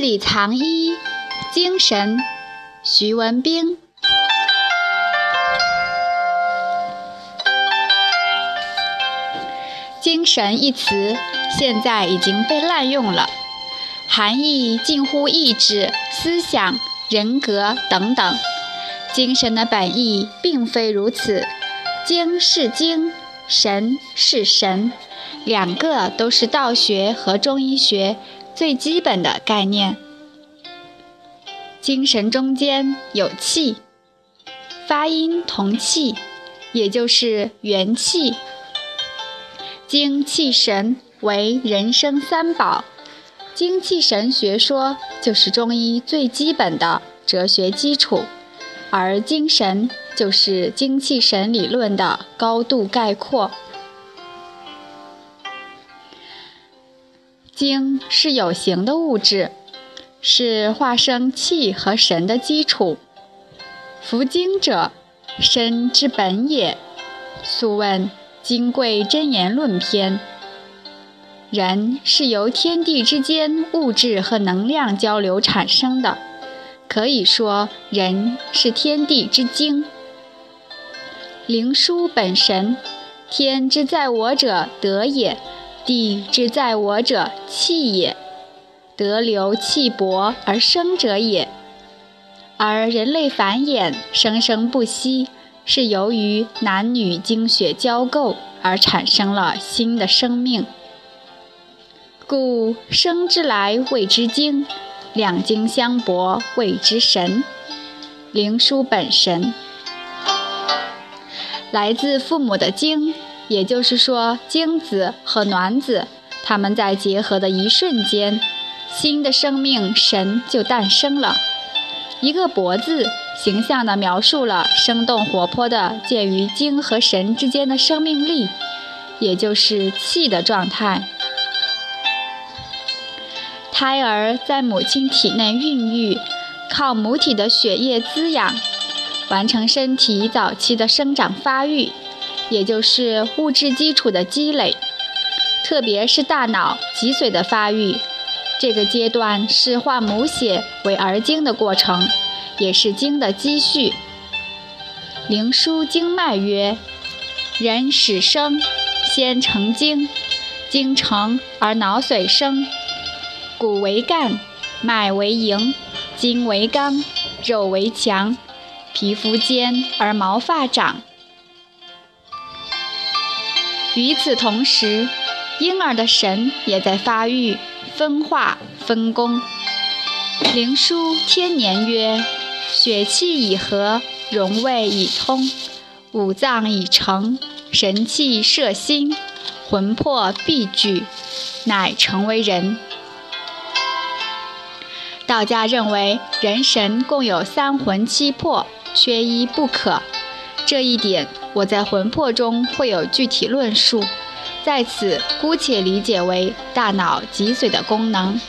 里藏一精神，徐文兵。精神一词现在已经被滥用了，含义近乎意志、思想、人格等等。精神的本意并非如此，精是精，神是神，两个都是道学和中医学最基本的概念。精神中间有气，发音同气，也就是元气。精气神为人生三宝，精气神学说就是中医最基本的哲学基础，而精神就是精气神理论的高度概括。精是有形的物质，是化生气和神的基础。夫精者，身之本也。素问。《金匮真言论篇》：人是由天地之间物质和能量交流产生的，可以说人是天地之精。灵枢本神，天之在我者德也，地之在我者气也，德流气薄而生者也。而人类繁衍，生生不息。是由于男女精血交构而产生了新的生命，故生之来谓之精，两精相搏谓之神。灵枢本神，来自父母的精，也就是说精子和卵子，它们在结合的一瞬间，新的生命神就诞生了。一个“博”字。形象地描述了生动活泼的介于精和神之间的生命力，也就是气的状态。胎儿在母亲体内孕育，靠母体的血液滋养，完成身体早期的生长发育，也就是物质基础的积累。特别是大脑脊髓的发育，这个阶段是化母血为儿精的过程。也是经的积蓄。灵枢经脉曰：人始生，先成精，精成而脑髓生。骨为干，脉为营，筋为刚，肉为强，皮肤坚而毛发长。与此同时，婴儿的神也在发育、分化、分工。灵枢天年曰。血气已和，荣卫已通，五脏已成，神气摄心，魂魄必聚，乃成为人。道家认为人神共有三魂七魄，缺一不可。这一点我在魂魄中会有具体论述，在此姑且理解为大脑脊髓的功能。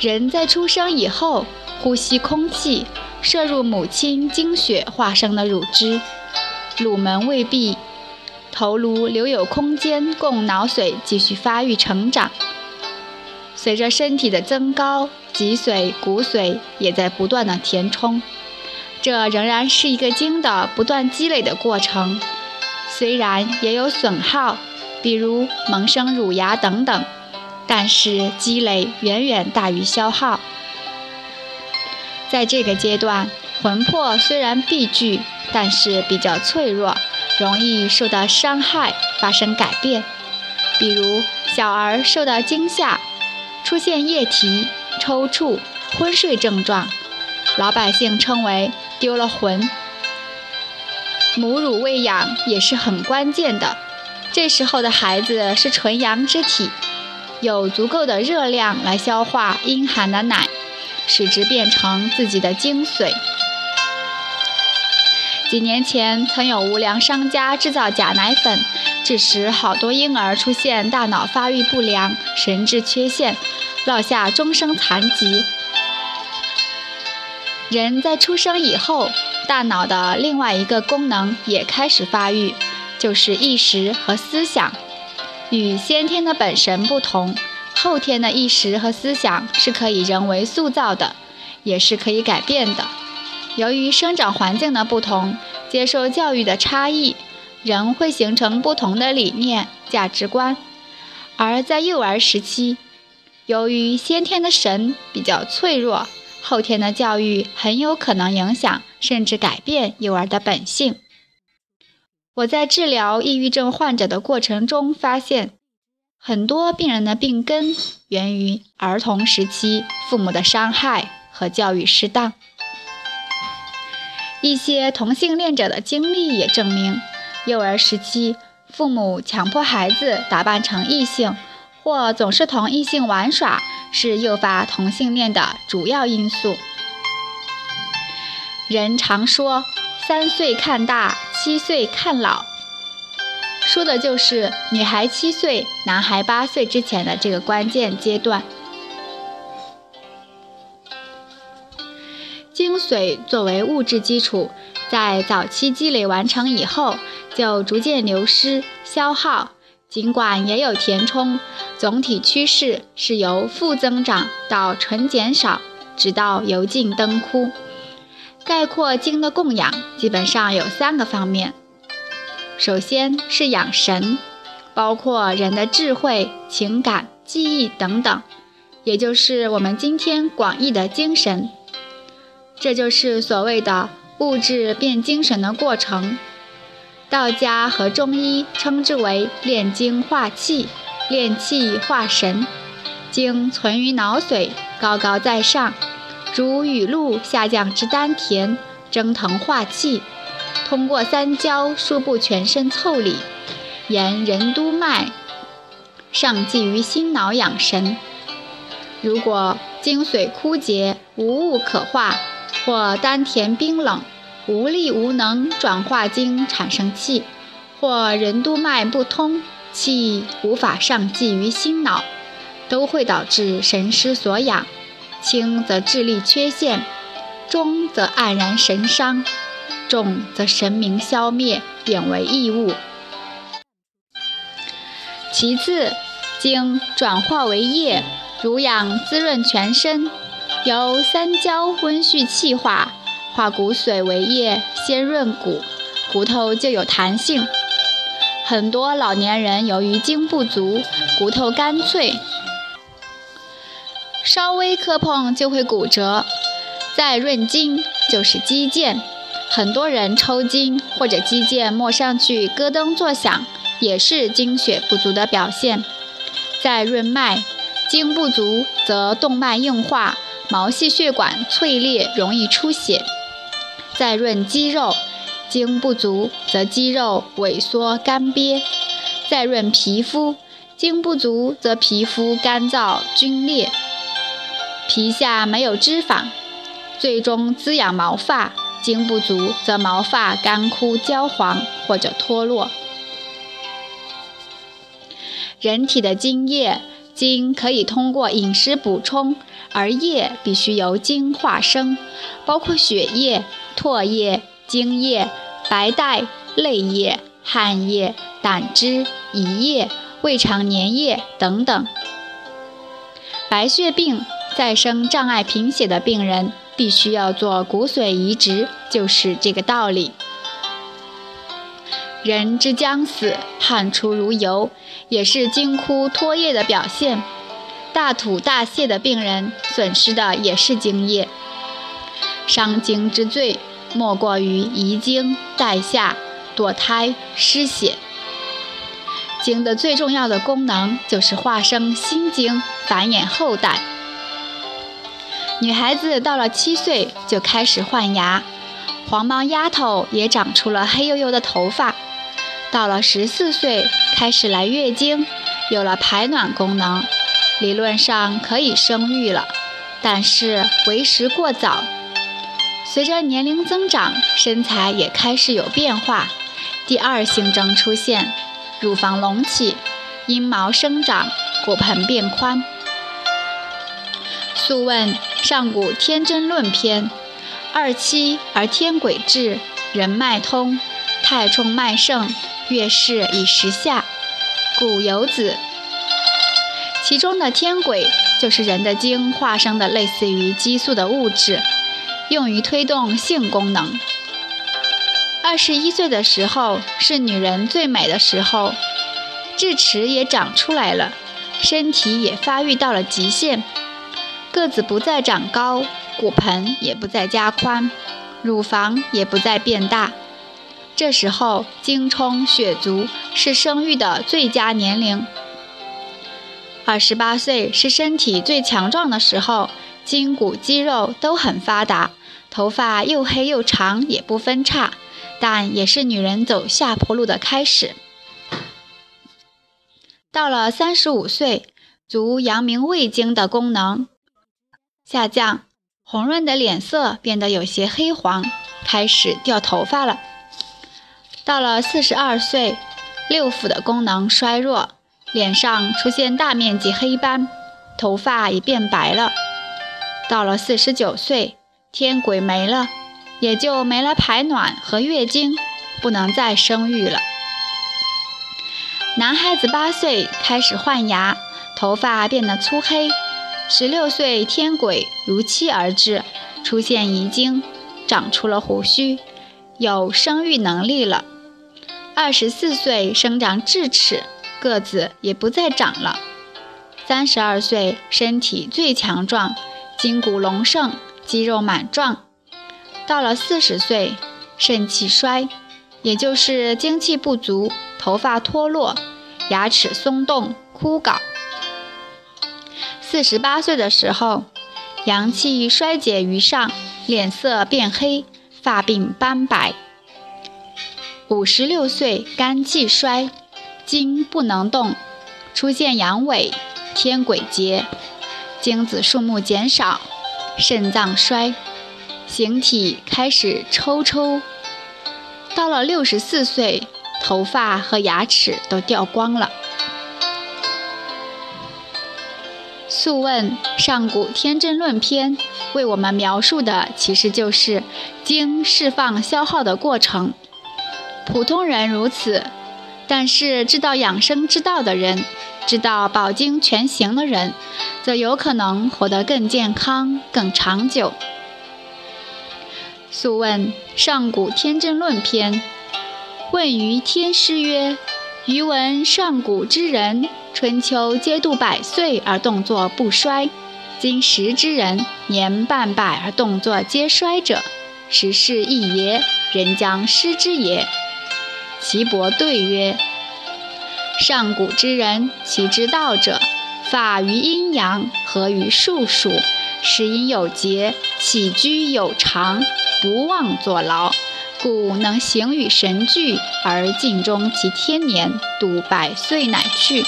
人在出生以后。呼吸空气，摄入母亲精血化生的乳汁，乳门未闭，头颅留有空间供脑髓继续发育成长。随着身体的增高，脊髓、骨髓也在不断的填充。这仍然是一个精的不断积累的过程，虽然也有损耗，比如萌生乳牙等等，但是积累远远大于消耗。在这个阶段，魂魄虽然必聚，但是比较脆弱，容易受到伤害，发生改变。比如小儿受到惊吓，出现液体、抽搐、昏睡症状，老百姓称为丢了魂。母乳喂养也是很关键的，这时候的孩子是纯阳之体，有足够的热量来消化阴寒的奶。使之变成自己的精髓。几年前，曾有无良商家制造假奶粉，致使好多婴儿出现大脑发育不良、神志缺陷，落下终生残疾。人在出生以后，大脑的另外一个功能也开始发育，就是意识和思想。与先天的本神不同。后天的意识和思想是可以人为塑造的，也是可以改变的。由于生长环境的不同，接受教育的差异，人会形成不同的理念、价值观。而在幼儿时期，由于先天的神比较脆弱，后天的教育很有可能影响甚至改变幼儿的本性。我在治疗抑郁症患者的过程中发现，很多病人的病根源于儿童时期父母的伤害和教育失当。一些同性恋者的经历也证明，幼儿时期父母强迫孩子打扮成异性，或总是同异性玩耍，是诱发同性恋的主要因素。人常说“三岁看大，七岁看老”，说的就是女孩七岁、男孩八岁之前的这个关键阶段。精髓作为物质基础，在早期积累完成以后，就逐渐流失消耗。尽管也有填充，总体趋势是由负增长到纯减少，直到油尽灯枯。概括精的供养，基本上有三个方面。首先是养神，包括人的智慧、情感、记忆等等，也就是我们今天广义的精神。这就是所谓的物质变精神的过程，道家和中医称之为炼精化气、炼气化神。精存于脑髓，高高在上，如雨露下降至丹田，蒸腾化气，通过三焦输布全身腠理，沿任督脉上济于心脑养神。如果精髓枯竭，无物可化。或丹田冰冷，无力无能转化精产生气；或任督脉不通，气无法上济于心脑，都会导致神失所养。轻则智力缺陷，中则黯然神伤，重则神明消灭，变为异物。其次，精转化为液，濡养滋润全身。由三焦温煦气化，化骨髓为液，先润骨，骨头就有弹性。很多老年人由于精不足，骨头干脆，稍微磕碰就会骨折。再润筋就是肌腱，很多人抽筋或者肌腱摸上去咯噔作响，也是精血不足的表现。再润脉，精不足则动脉硬化。毛细血管脆裂，容易出血。再润肌肉，精不足则肌肉萎缩干瘪；再润皮肤，精不足则皮肤干燥皲裂，皮下没有脂肪，最终滋养毛发。精不足则毛发干枯焦黄或者脱落。人体的精液。精可以通过饮食补充，而液必须由精化生，包括血液、唾液、精液、白带、泪液、汗液、胆汁、胰液、胃肠粘液等等。白血病再生障碍贫血的病人必须要做骨髓移植，就是这个道理。人之将死，汗出如油，也是精枯脱液的表现。大吐大泻的病人，损失的也是精液。伤精之最，莫过于遗精、带下、堕胎、失血。精的最重要的功能，就是化生新精，繁衍后代。女孩子到了七岁就开始换牙，黄毛丫头也长出了黑黝黝的头发。到了十四岁，开始来月经，有了排卵功能，理论上可以生育了，但是为时过早。随着年龄增长，身材也开始有变化，第二性征出现，乳房隆起，阴毛生长，骨盆变宽。素问上古天真论篇：二七而天癸至，人脉通，太冲脉盛。月事以时下，故有子。其中的天癸就是人的精化生的类似于激素的物质，用于推动性功能。二十一岁的时候是女人最美的时候，智齿也长出来了，身体也发育到了极限，个子不再长高，骨盆也不再加宽，乳房也不再变大。这时候精充血足是生育的最佳年龄。二十八岁是身体最强壮的时候，筋骨肌肉都很发达，头发又黑又长也不分叉，但也是女人走下坡路的开始。到了三十五岁，足阳明胃经的功能下降，红润的脸色变得有些黑黄，开始掉头发了。到了四十二岁，六腑的功能衰弱。脸上出现大面积黑斑，头发也变白了。到了四十九岁，天癸没了，也就没了排卵和月经，不能再生育了。男孩子八岁开始换牙，头发变得粗黑。十六岁天癸如期而至，出现遗精，长出了胡须，有生育能力了。二十四岁生长智齿。个子也不再长了。三十二岁，身体最强壮，筋骨隆盛，肌肉满壮。到了四十岁，肾气衰，也就是精气不足，头发脱落，牙齿松动枯槁。四十八岁的时候，阳气衰竭于上，脸色变黑，发鬓斑白。五十六岁，肝气衰。筋不能动，出现阳痿、天癸竭，精子数目减少，肾脏衰，形体开始抽抽。到了六十四岁，头发和牙齿都掉光了。《素问·上古天真论篇》为我们描述的其实就是精释放消耗的过程。普通人如此。但是知道养生之道的人，知道饱经全形的人，则有可能活得更健康、更长久。《素问·上古天真论篇》问于天师曰：“余闻上古之人，春秋皆度百岁而动作不衰，今时之人，年半百而动作皆衰者，时势异也，人将失之也。”岐伯对曰：“上古之人，其之道者，法于阴阳，合于术数，食饮有节，起居有常，不忘坐劳，故能形与神俱，而尽终其天年，度百岁乃去。”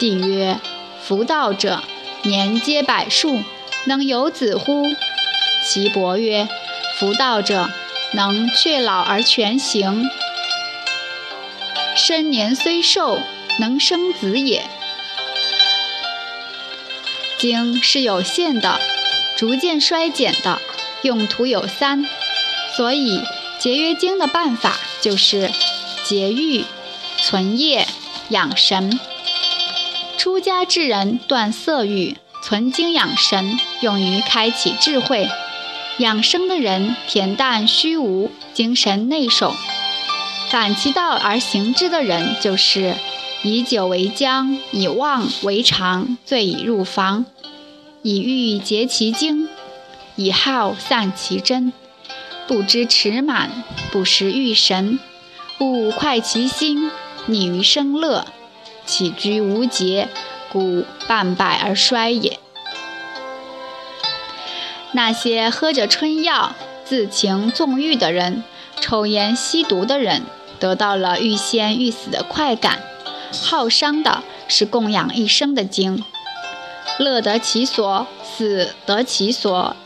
帝曰：“夫道者，年皆百数，能有子乎？”岐伯曰：“夫道者，能却老而全形。”身年虽寿，能生子也。精是有限的，逐渐衰减的，用途有三，所以节约精的办法就是节欲、存业、养神。出家之人断色欲，存精养神，用于开启智慧；养生的人恬淡虚无，精神内守。反其道而行之的人，就是以酒为浆，以妄为常，醉以入房，以欲竭其精，以好散其真，不知持满，不识欲神，勿快其心，溺于生乐，起居无节，故半百而衰也。那些喝着春药、自情纵欲的人，抽烟吸毒的人。得到了欲仙欲死的快感，耗伤的是供养一生的精。乐得其所，死得其所，